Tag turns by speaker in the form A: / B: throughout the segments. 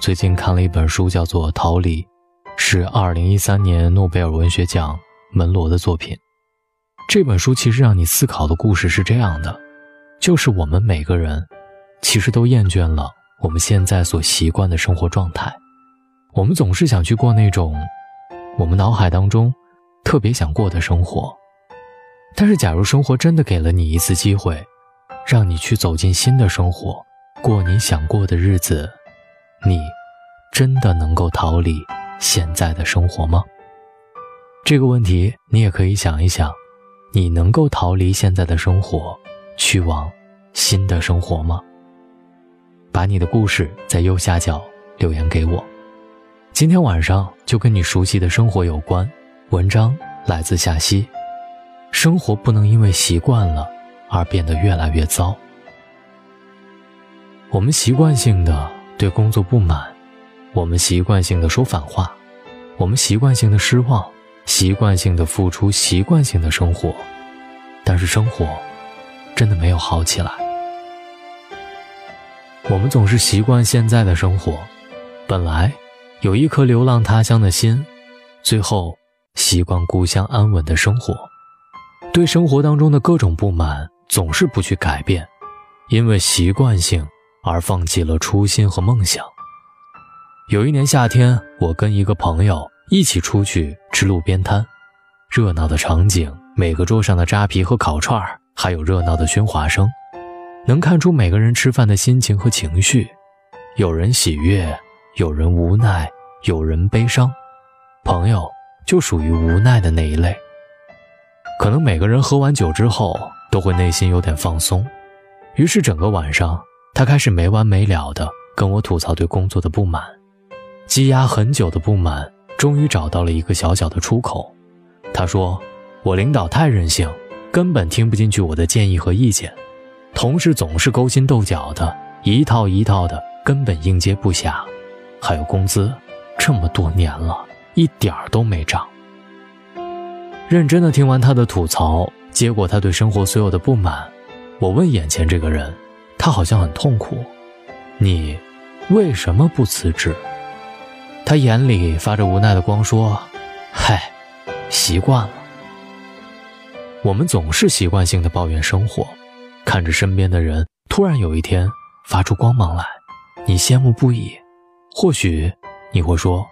A: 最近看了一本书，叫做《逃离》，是二零一三年诺贝尔文学奖门罗的作品。这本书其实让你思考的故事是这样的：就是我们每个人，其实都厌倦了我们现在所习惯的生活状态，我们总是想去过那种我们脑海当中特别想过的生活。但是，假如生活真的给了你一次机会，让你去走进新的生活，过你想过的日子，你真的能够逃离现在的生活吗？这个问题你也可以想一想：你能够逃离现在的生活，去往新的生活吗？把你的故事在右下角留言给我。今天晚上就跟你熟悉的生活有关。文章来自夏曦。生活不能因为习惯了而变得越来越糟。我们习惯性的对工作不满，我们习惯性的说反话，我们习惯性的失望，习惯性的付出，习惯性的生活。但是生活真的没有好起来。我们总是习惯现在的生活，本来有一颗流浪他乡的心，最后习惯故乡安稳的生活。对生活当中的各种不满，总是不去改变，因为习惯性而放弃了初心和梦想。有一年夏天，我跟一个朋友一起出去吃路边摊，热闹的场景，每个桌上的扎啤和烤串儿，还有热闹的喧哗声，能看出每个人吃饭的心情和情绪。有人喜悦，有人无奈，有人悲伤。朋友就属于无奈的那一类。可能每个人喝完酒之后都会内心有点放松，于是整个晚上他开始没完没了的跟我吐槽对工作的不满，积压很久的不满终于找到了一个小小的出口。他说：“我领导太任性，根本听不进去我的建议和意见；同事总是勾心斗角的，一套一套的，根本应接不暇；还有工资，这么多年了，一点儿都没涨。”认真的听完他的吐槽，结果他对生活所有的不满。我问眼前这个人，他好像很痛苦。你为什么不辞职？他眼里发着无奈的光，说：“嗨，习惯了。”我们总是习惯性的抱怨生活，看着身边的人突然有一天发出光芒来，你羡慕不已。或许你会说：“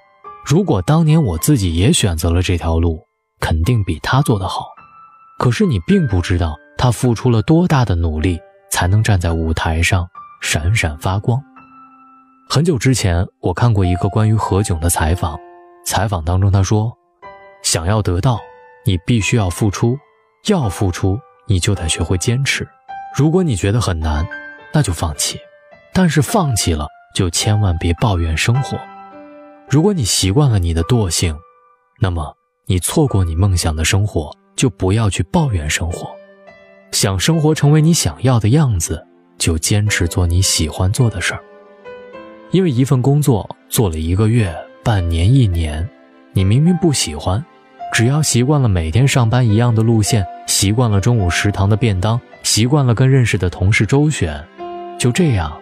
A: 如果当年我自己也选择了这条路。”肯定比他做得好，可是你并不知道他付出了多大的努力，才能站在舞台上闪闪发光。很久之前，我看过一个关于何炅的采访，采访当中他说：“想要得到，你必须要付出，要付出，你就得学会坚持。如果你觉得很难，那就放弃，但是放弃了，就千万别抱怨生活。如果你习惯了你的惰性，那么。”你错过你梦想的生活，就不要去抱怨生活。想生活成为你想要的样子，就坚持做你喜欢做的事儿。因为一份工作做了一个月、半年、一年，你明明不喜欢，只要习惯了每天上班一样的路线，习惯了中午食堂的便当，习惯了跟认识的同事周旋，就这样，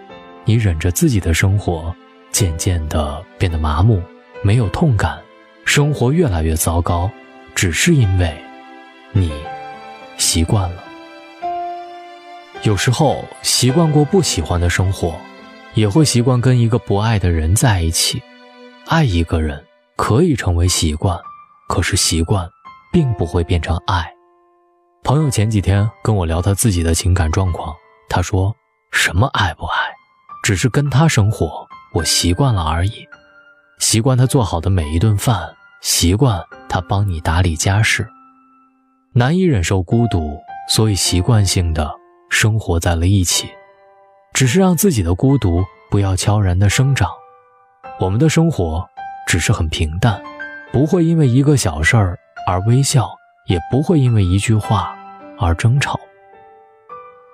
A: 你忍着自己的生活，渐渐的变得麻木，没有痛感。生活越来越糟糕，只是因为，你习惯了。有时候习惯过不喜欢的生活，也会习惯跟一个不爱的人在一起。爱一个人可以成为习惯，可是习惯并不会变成爱。朋友前几天跟我聊他自己的情感状况，他说：“什么爱不爱，只是跟他生活，我习惯了而已。”习惯他做好的每一顿饭，习惯他帮你打理家事，难以忍受孤独，所以习惯性的生活在了一起，只是让自己的孤独不要悄然的生长。我们的生活只是很平淡，不会因为一个小事儿而微笑，也不会因为一句话而争吵。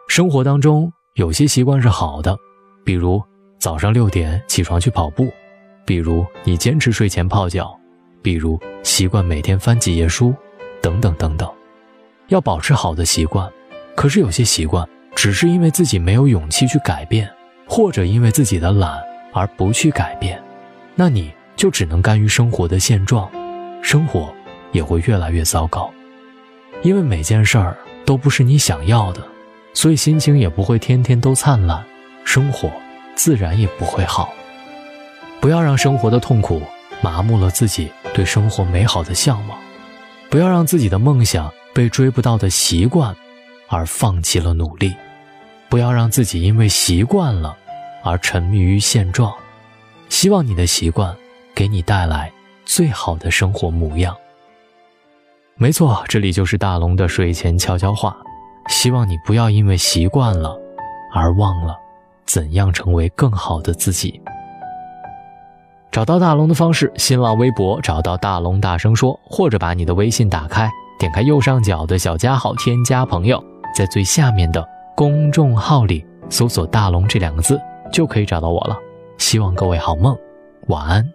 A: 生活当中有些习惯是好的，比如早上六点起床去跑步。比如你坚持睡前泡脚，比如习惯每天翻几页书，等等等等，要保持好的习惯。可是有些习惯，只是因为自己没有勇气去改变，或者因为自己的懒，而不去改变，那你就只能甘于生活的现状，生活也会越来越糟糕。因为每件事儿都不是你想要的，所以心情也不会天天都灿烂，生活自然也不会好。不要让生活的痛苦麻木了自己对生活美好的向往，不要让自己的梦想被追不到的习惯而放弃了努力，不要让自己因为习惯了。而沉迷于现状，希望你的习惯给你带来最好的生活模样。没错，这里就是大龙的睡前悄悄话，希望你不要因为习惯了而忘了怎样成为更好的自己。找到大龙的方式：新浪微博找到大龙，大声说，或者把你的微信打开，点开右上角的小加号，添加朋友，在最下面的公众号里搜索“大龙”这两个字。就可以找到我了。希望各位好梦，晚安。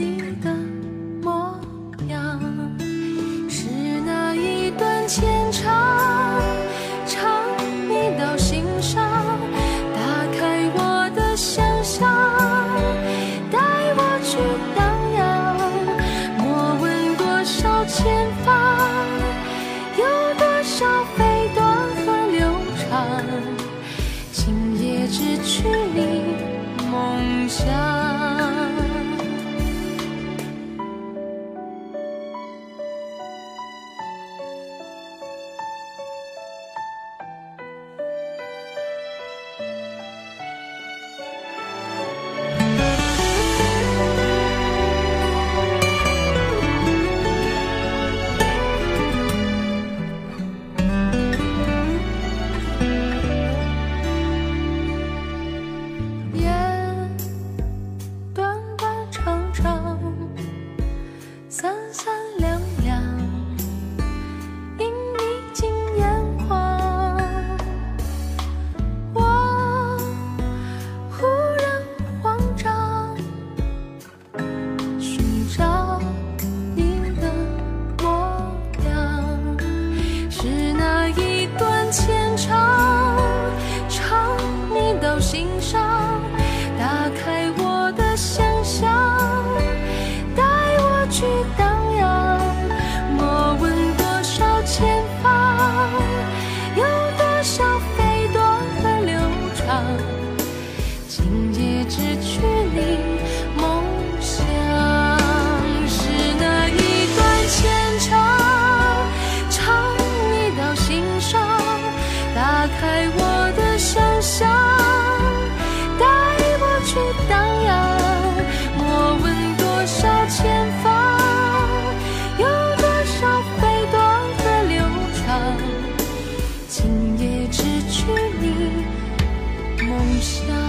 B: 你的打开我的想象带我去荡漾。莫问多少前方有多少飞段和流长今夜只去你梦想